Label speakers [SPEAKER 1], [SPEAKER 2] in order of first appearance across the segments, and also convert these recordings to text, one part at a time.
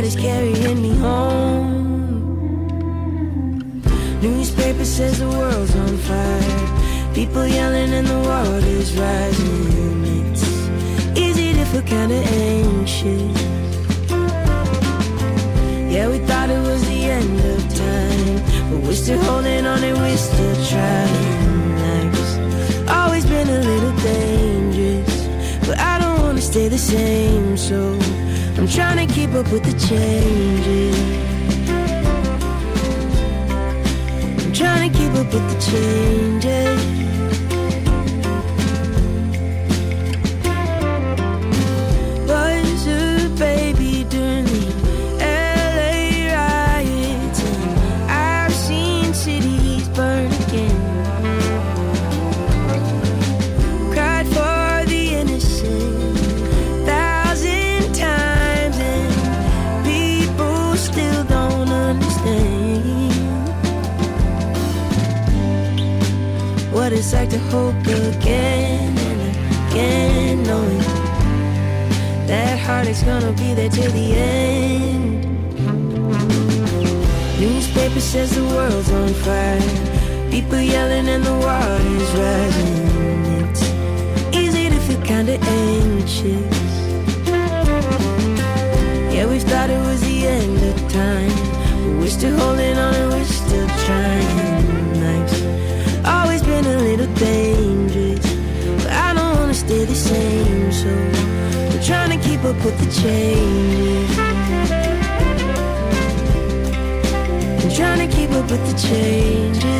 [SPEAKER 1] tide is carrying me home. Newspaper says the world's on fire. People yelling and the water's rising. It's easy to feel kinda anxious. Yeah, we thought it was the end of time. But we're still holding on and we're still trying. Life's always been a little dangerous. But I don't wanna stay the same, so. I'm trying to keep up with the changes. I'm trying to keep up with the changes. to hope again and again, knowing that is gonna be there till the end. Newspaper says the world's on fire, people yelling and the water's rising. It's easy to feel kinda anxious. Yeah, we thought it was the end of time, but we're still holding on and we're the change. I'm trying to keep up with the changes.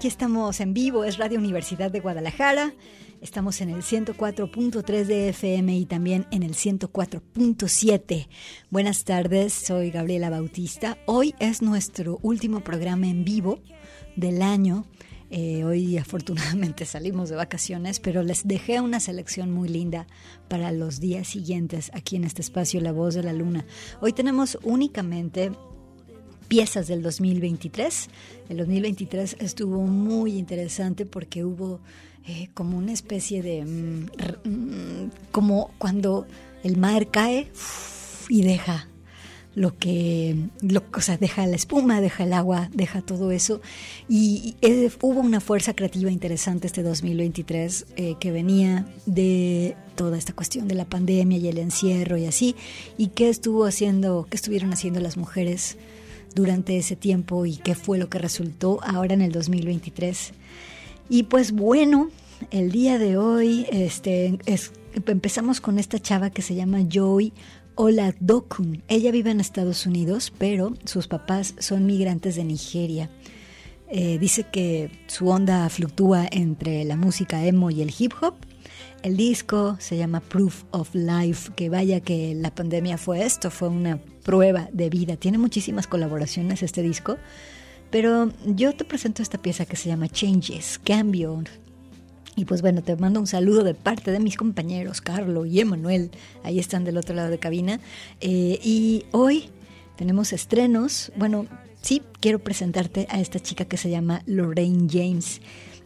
[SPEAKER 2] Aquí estamos en vivo, es Radio Universidad de Guadalajara. Estamos en el 104.3 de FM y también en el 104.7. Buenas tardes, soy Gabriela Bautista. Hoy es nuestro último programa en vivo del año. Eh, hoy afortunadamente salimos de vacaciones, pero les dejé una selección muy linda para los días siguientes aquí en este espacio La Voz de la Luna. Hoy tenemos únicamente piezas del 2023. El 2023 estuvo muy interesante porque hubo eh, como una especie de... Mm, mm, como cuando el mar cae y deja lo que, lo, o sea, deja la espuma, deja el agua, deja todo eso. Y, eh, hubo una fuerza creativa interesante este 2023 eh, que venía de toda esta cuestión de la pandemia y el encierro y así. ¿Y qué estuvo haciendo, qué estuvieron haciendo las mujeres durante ese tiempo y qué fue lo que resultó ahora en el 2023? Y pues bueno, el día de hoy este, empezamos con esta chava que se llama Joy Oladokun. Ella vive en Estados Unidos, pero sus papás son migrantes de Nigeria. Eh, dice que su onda fluctúa entre la música emo y el hip hop. El disco se llama Proof of Life, que vaya que la pandemia fue esto, fue una prueba de vida. Tiene muchísimas colaboraciones este disco, pero yo te presento esta pieza que se llama Changes, Cambio, y pues bueno, te mando un saludo de parte de mis compañeros, Carlo y Emanuel, ahí están del otro lado de cabina. Eh, y hoy tenemos estrenos. Bueno, sí, quiero presentarte a esta chica que se llama Lorraine James.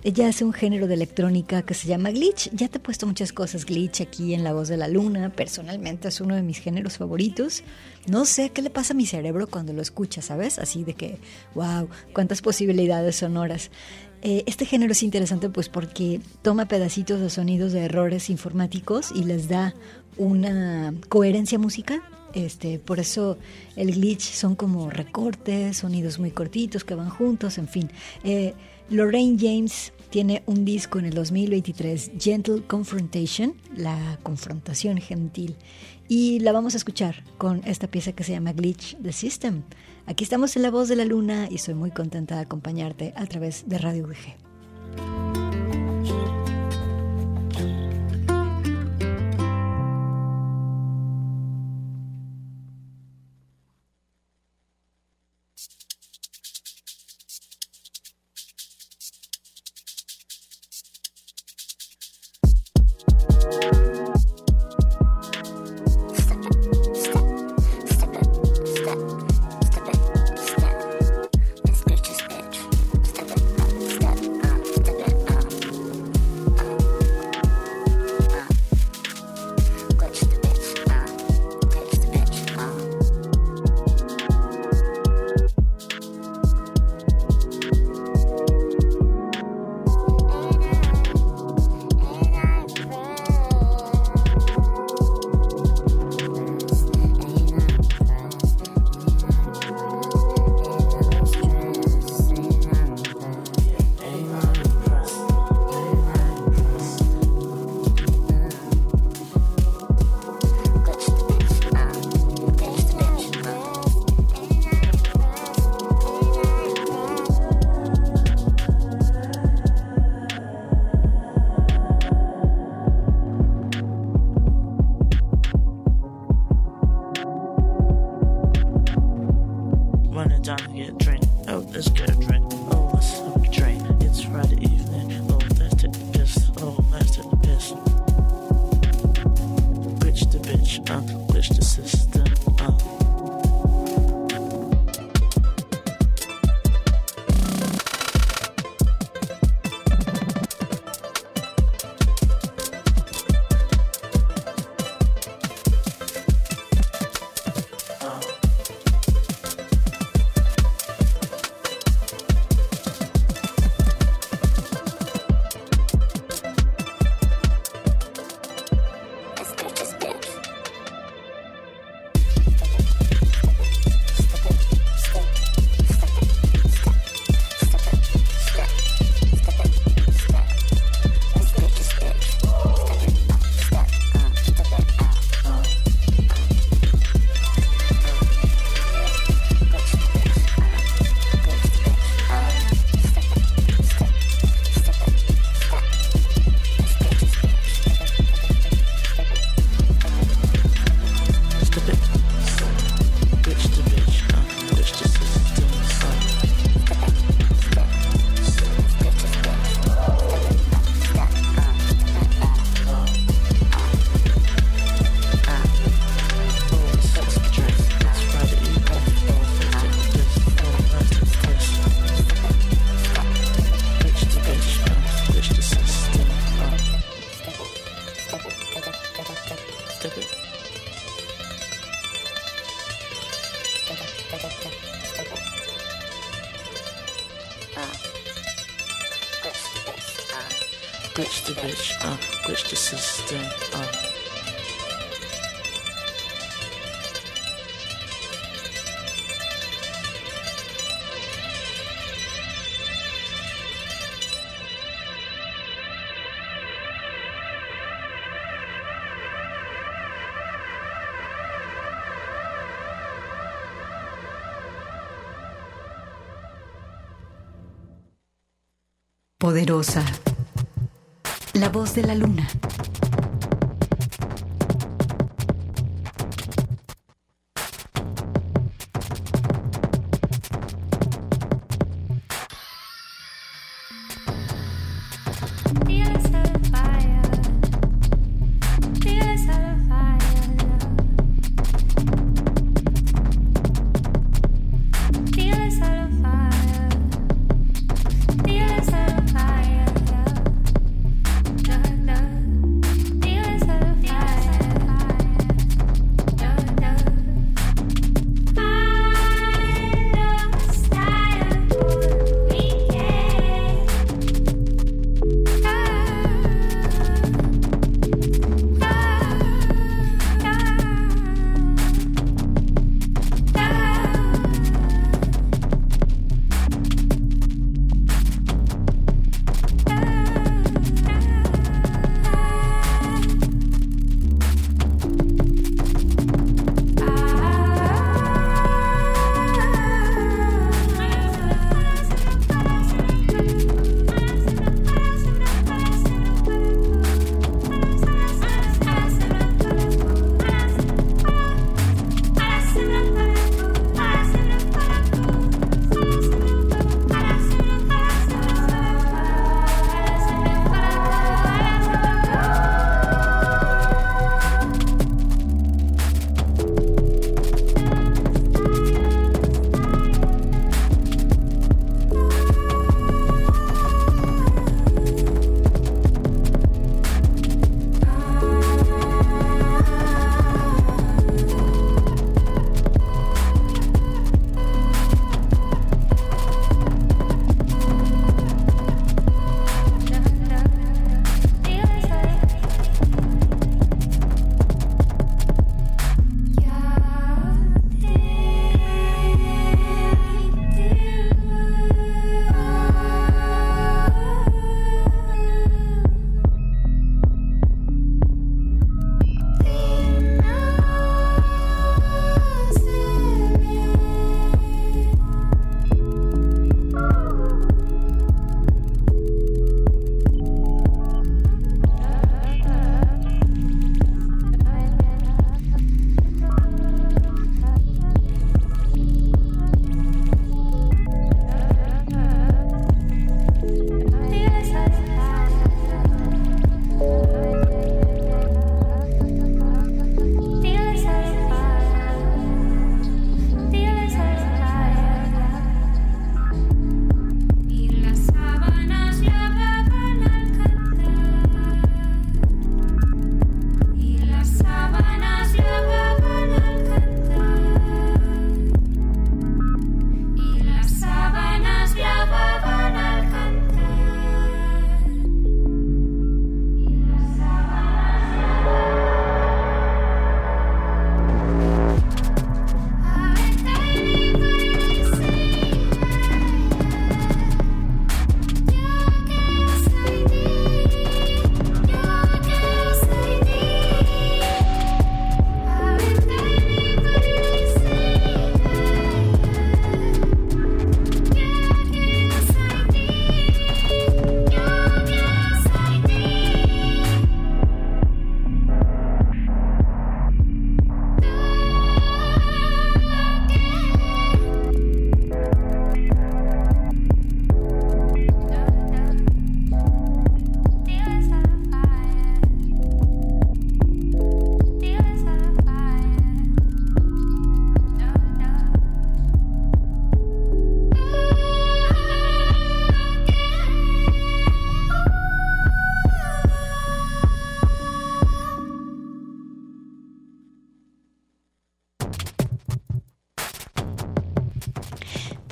[SPEAKER 2] Ella hace un género de electrónica que se llama glitch. Ya te he puesto muchas cosas glitch aquí en La Voz de la Luna. Personalmente es uno de mis géneros favoritos. No sé qué le pasa a mi cerebro cuando lo escucha, ¿sabes? Así de que, wow, cuántas posibilidades sonoras. Eh, este género es interesante pues porque toma pedacitos de sonidos de errores informáticos y les da una coherencia musical. Este, por eso el glitch son como recortes, sonidos muy cortitos que van juntos, en fin. Eh, Lorraine James tiene un disco en el 2023, Gentle Confrontation, la confrontación gentil, y la vamos a escuchar con esta pieza que se llama Glitch the System. Aquí estamos en La Voz de la Luna y soy muy contenta de acompañarte a través de Radio VG. La voz de la luna.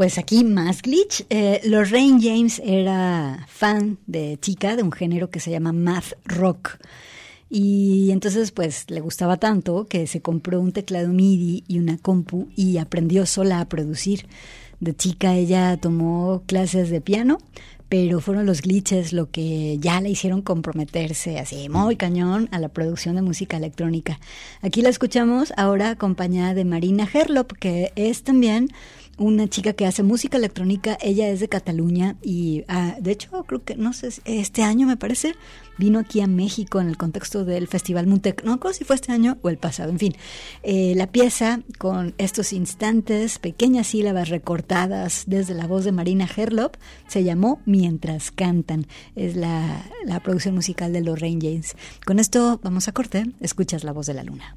[SPEAKER 2] Pues aquí más glitch. Eh, Lorraine James era fan de chica de un género que se llama math rock. Y entonces pues le gustaba tanto que se compró un teclado MIDI y una compu y aprendió sola a producir. De chica ella tomó clases de piano, pero fueron los glitches lo que ya la hicieron comprometerse así muy cañón a la producción de música electrónica. Aquí la escuchamos ahora acompañada de Marina Herlop, que es también una chica que hace música electrónica, ella es de Cataluña y ah, de hecho creo que, no sé, este año me parece, vino aquí a México en el contexto del Festival Muntec, no sé si fue este año o el pasado, en fin, eh, la pieza con estos instantes, pequeñas sílabas recortadas desde la voz de Marina Herlop, se llamó Mientras Cantan, es la, la producción musical de Lorraine James. Con esto vamos a corte, escuchas la voz de la luna.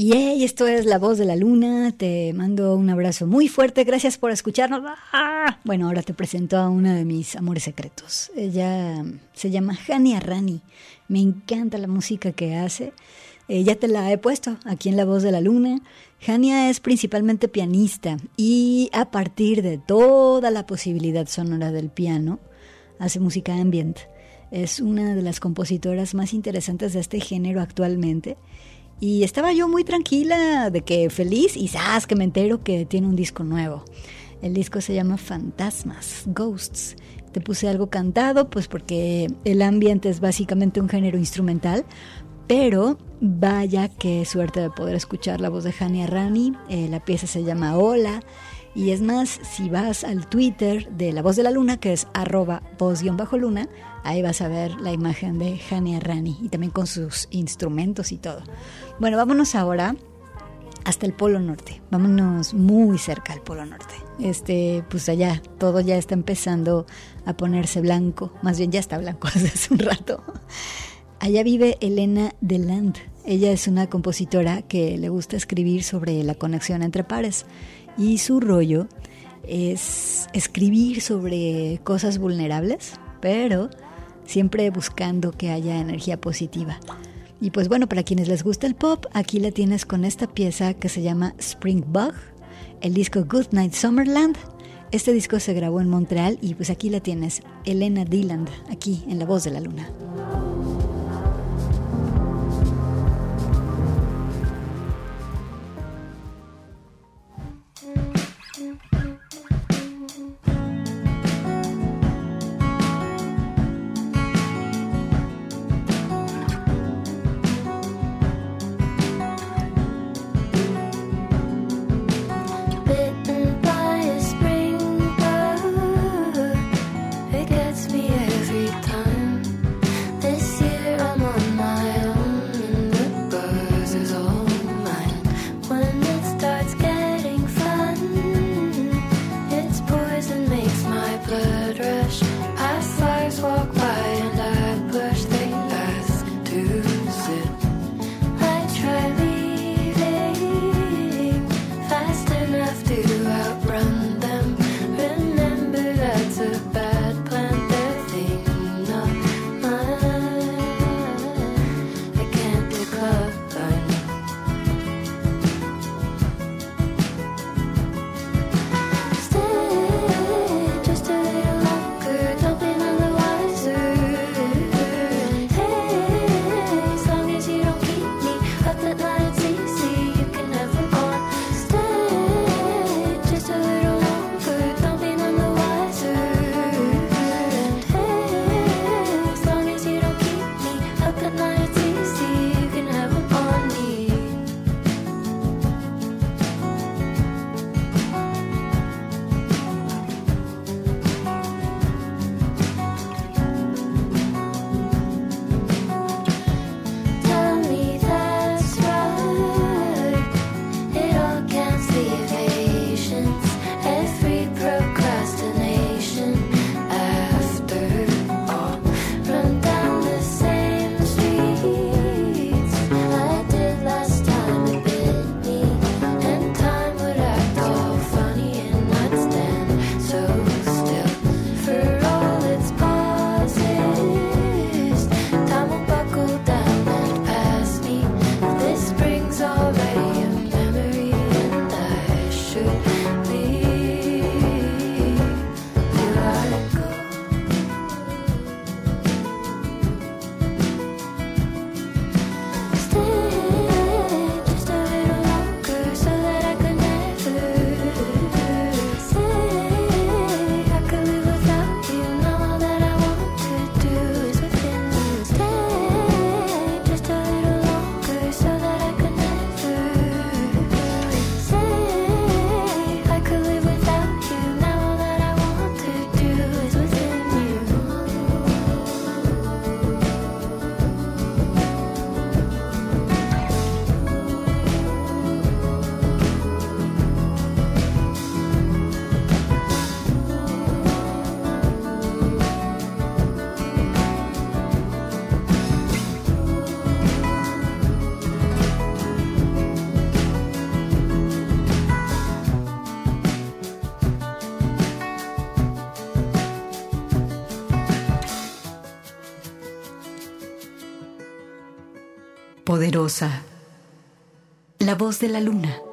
[SPEAKER 2] Y hey, esto es La Voz de la Luna. Te mando un abrazo muy fuerte. Gracias por escucharnos. Ah, bueno, ahora te presento a una de mis amores secretos. Ella se llama Hania Rani. Me encanta la música que hace. Eh, ya te la he puesto aquí en La Voz de la Luna. Hania es principalmente pianista y a partir de toda la posibilidad sonora del piano, hace música ambient. Es una de las compositoras más interesantes de este género actualmente y estaba yo muy tranquila de que feliz y sabes que me entero que tiene un disco nuevo. El disco se llama Fantasmas, Ghosts. Te puse algo cantado, pues porque el ambiente es básicamente un género instrumental, pero vaya qué suerte de poder escuchar la voz de Hania Rani. Eh, la pieza se llama Hola. Y es más, si vas al Twitter de La Voz de la Luna, que es arroba voz-luna, ahí vas a ver la imagen de Hania Rani y también con sus instrumentos y todo. Bueno, vámonos ahora hasta el Polo Norte. Vámonos muy cerca al Polo Norte. Este, pues allá todo ya está empezando a ponerse blanco, más bien ya está blanco desde hace un rato. Allá vive Elena Deland. Ella es una compositora que le gusta escribir sobre la conexión entre pares y su rollo es escribir sobre cosas vulnerables, pero siempre buscando que haya energía positiva. Y pues bueno, para quienes les gusta el pop, aquí la tienes con esta pieza que se llama Spring Bug, el disco Good Night Summerland. Este disco se grabó en Montreal y pues aquí la tienes, Elena Dylan, aquí en La Voz de la Luna. La voz de la luna.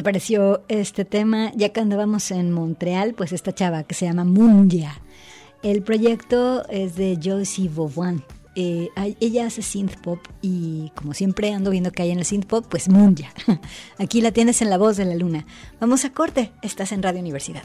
[SPEAKER 2] Te pareció este tema? Ya que andábamos en Montreal, pues esta chava que se llama Mundia. El proyecto es de Josie Vauvin. Eh, ella hace synth pop y como siempre ando viendo que hay en el synth pop, pues Mundia. Aquí la tienes en la voz de la luna. Vamos a corte, estás en Radio Universidad.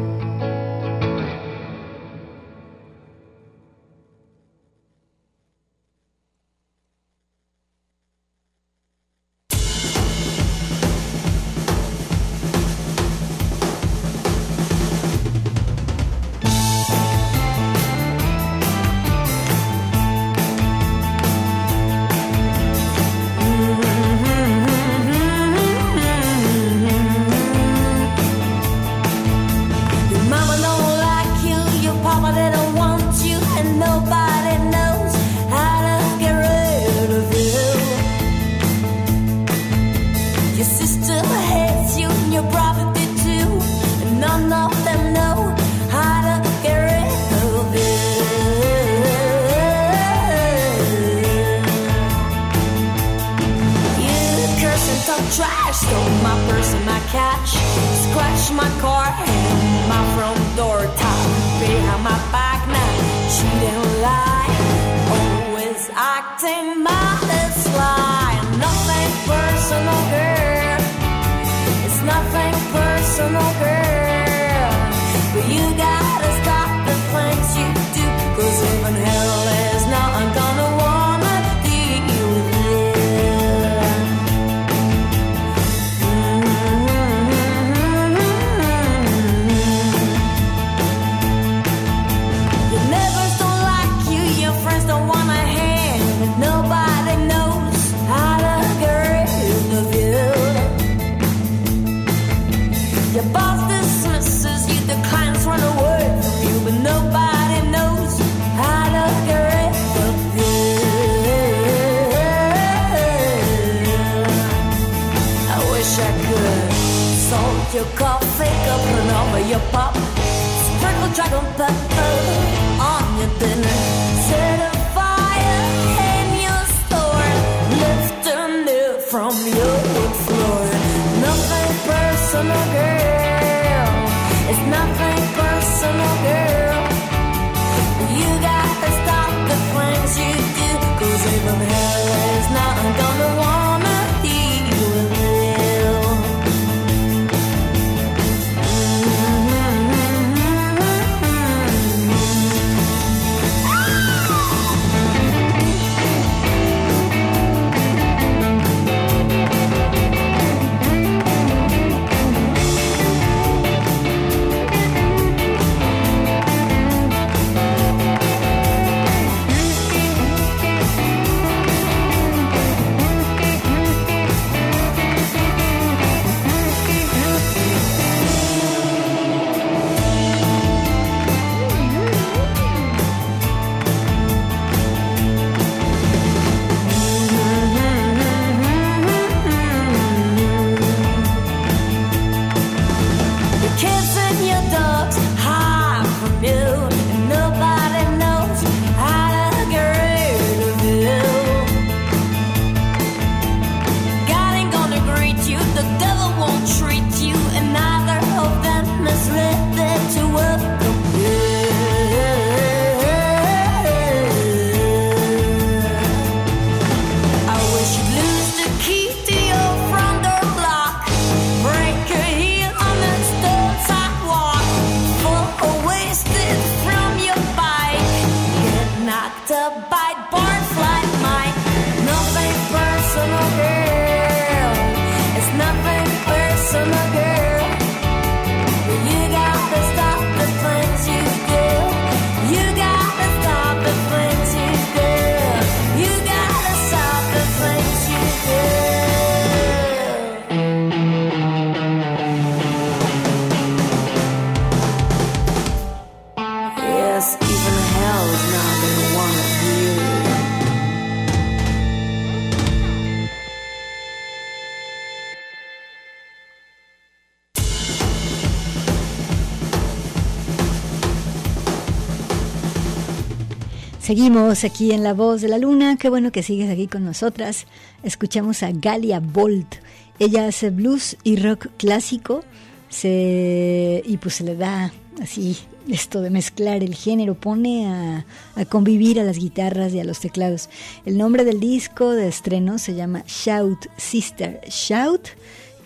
[SPEAKER 2] Seguimos aquí en La Voz de la Luna. Qué bueno que sigues aquí con nosotras. Escuchamos a Galia Bolt. Ella hace blues y rock clásico. Se, y pues se le da así esto de mezclar el género, pone a, a convivir a las guitarras y a los teclados. El nombre del disco de estreno se llama Shout Sister. Shout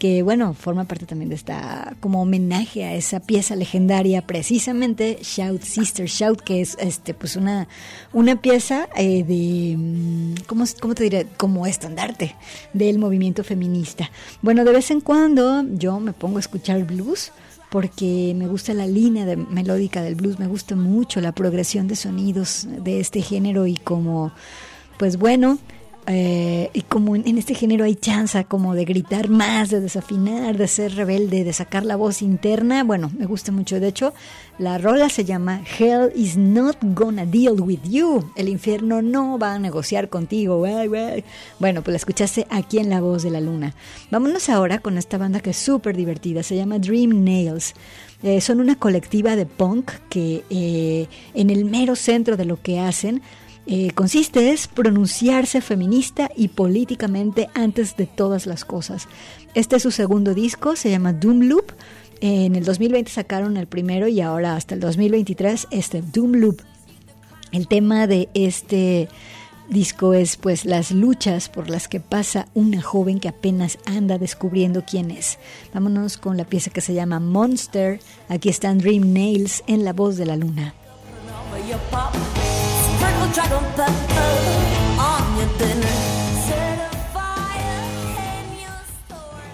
[SPEAKER 2] que bueno, forma parte también de esta como homenaje a esa pieza legendaria, precisamente Shout Sister Shout, que es este pues una, una pieza eh, de mm, ¿cómo, ¿cómo te diré? como estandarte del movimiento feminista. Bueno, de vez en cuando yo me pongo a escuchar blues porque me gusta la línea melódica del blues, me gusta mucho la progresión de sonidos de este género y como pues bueno, eh, y como en, este género hay chance como de gritar más, de desafinar, de ser rebelde, de sacar la voz interna, bueno, me gusta mucho. De hecho, la rola se llama Hell is not gonna deal with you. El infierno no va a negociar contigo. Bueno, pues la escuchaste aquí en La Voz de la Luna. Vámonos ahora con esta banda que es súper divertida. Se llama Dream Nails. Eh, son una colectiva de punk que eh, en el mero centro de lo que hacen eh, consiste es pronunciarse feminista y políticamente antes de todas las cosas. Este es su segundo disco, se llama Doom Loop. En el 2020 sacaron el primero y ahora hasta el 2023 este Doom Loop. El tema de este disco es pues las luchas por las que pasa una joven que apenas anda descubriendo quién es. Vámonos con la pieza que se llama Monster. Aquí están Dream Nails en la voz de la luna.
[SPEAKER 1] Sprinkle dragon pepper on your dinner. Set a fire in your store.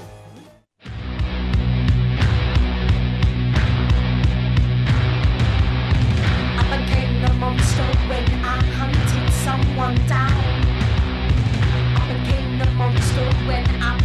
[SPEAKER 3] I became the monster when I hunted someone down. I became the monster when I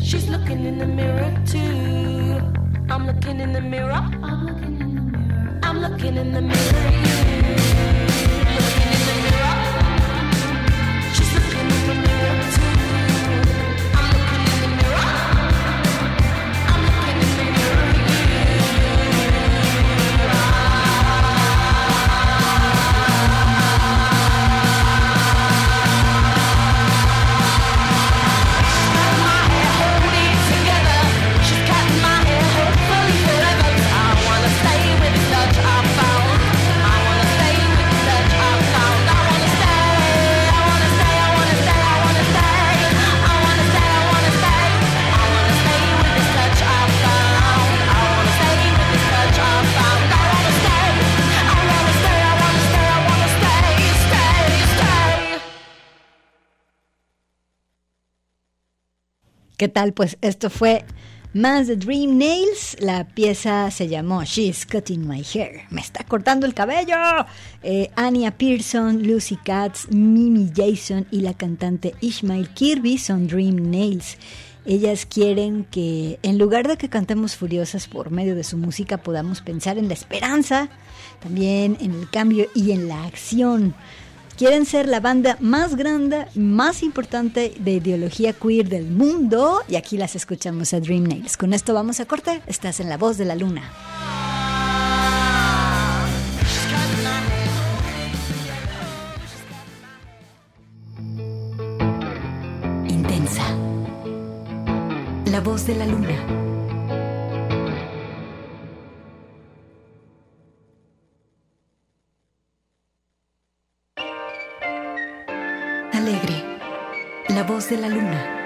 [SPEAKER 3] She's looking in the mirror too. I'm looking in the mirror. I'm looking in the mirror. I'm looking in the mirror.
[SPEAKER 2] ¿Qué tal? Pues esto fue más de Dream Nails. La pieza se llamó She's Cutting My Hair. Me está cortando el cabello. Eh, Anya Pearson, Lucy Katz, Mimi Jason y la cantante Ishmael Kirby son Dream Nails. Ellas quieren que en lugar de que cantemos furiosas por medio de su música podamos pensar en la esperanza, también en el cambio y en la acción quieren ser la banda más grande, más importante de ideología queer del mundo y aquí las escuchamos a Dream Nails. Con esto vamos a corte, estás en La Voz de la Luna. Intensa. La Voz de la Luna. de la luna.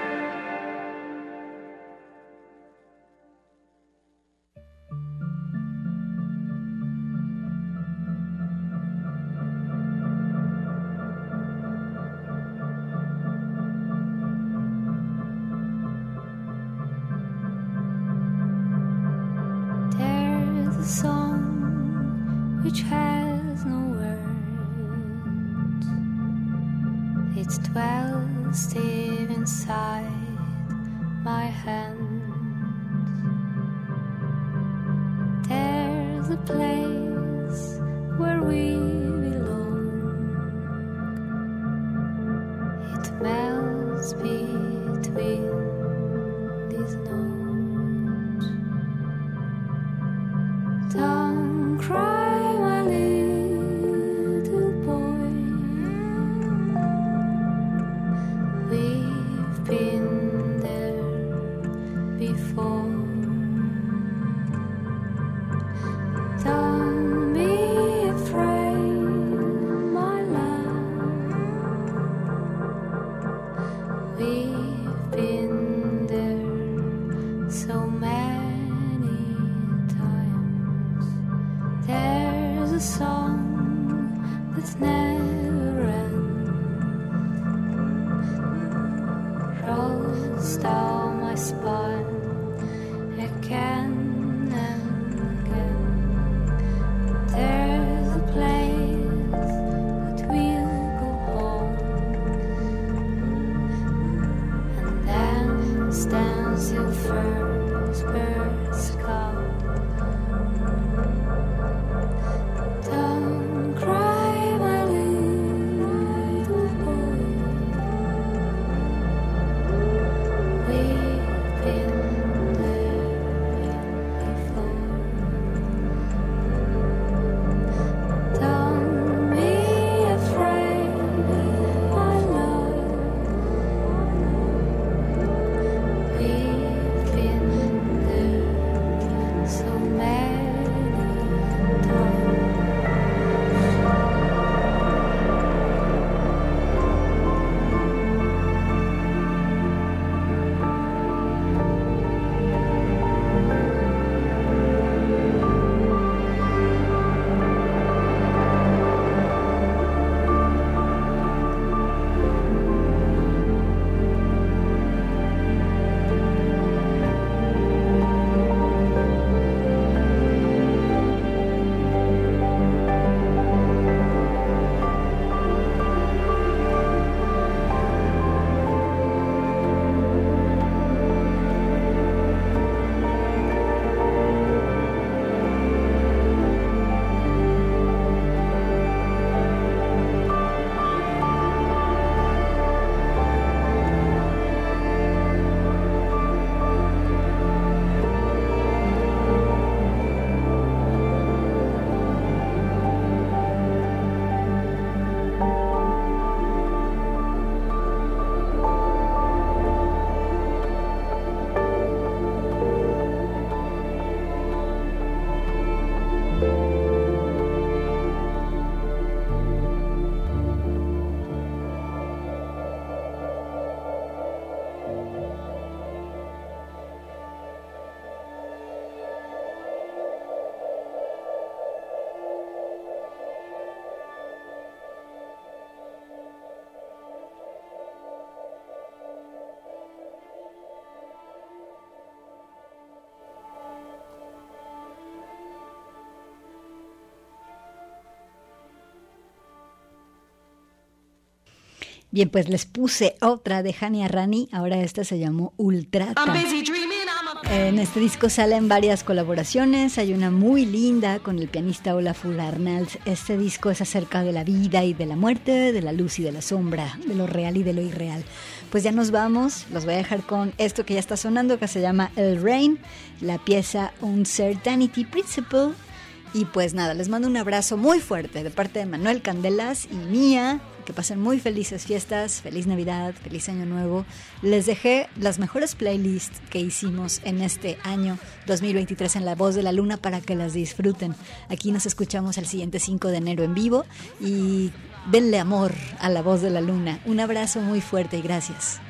[SPEAKER 2] Bien, pues les puse otra de Hania Rani, ahora esta se llamó Ultrata. En este disco salen varias colaboraciones, hay una muy linda con el pianista Olafur Arnalds. Este disco es acerca de la vida y de la muerte, de la luz y de la sombra, de lo real y de lo irreal. Pues ya nos vamos, los voy a dejar con esto que ya está sonando, que se llama El Rain, la pieza Uncertainty Principle. Y pues nada, les mando un abrazo muy fuerte de parte de Manuel Candelas y mía. Que pasen muy felices fiestas, feliz Navidad, feliz Año Nuevo. Les dejé las mejores playlists que hicimos en este año 2023 en La Voz de la Luna para que las disfruten. Aquí nos escuchamos el siguiente 5 de enero en vivo y denle amor a La Voz de la Luna. Un abrazo muy fuerte y gracias.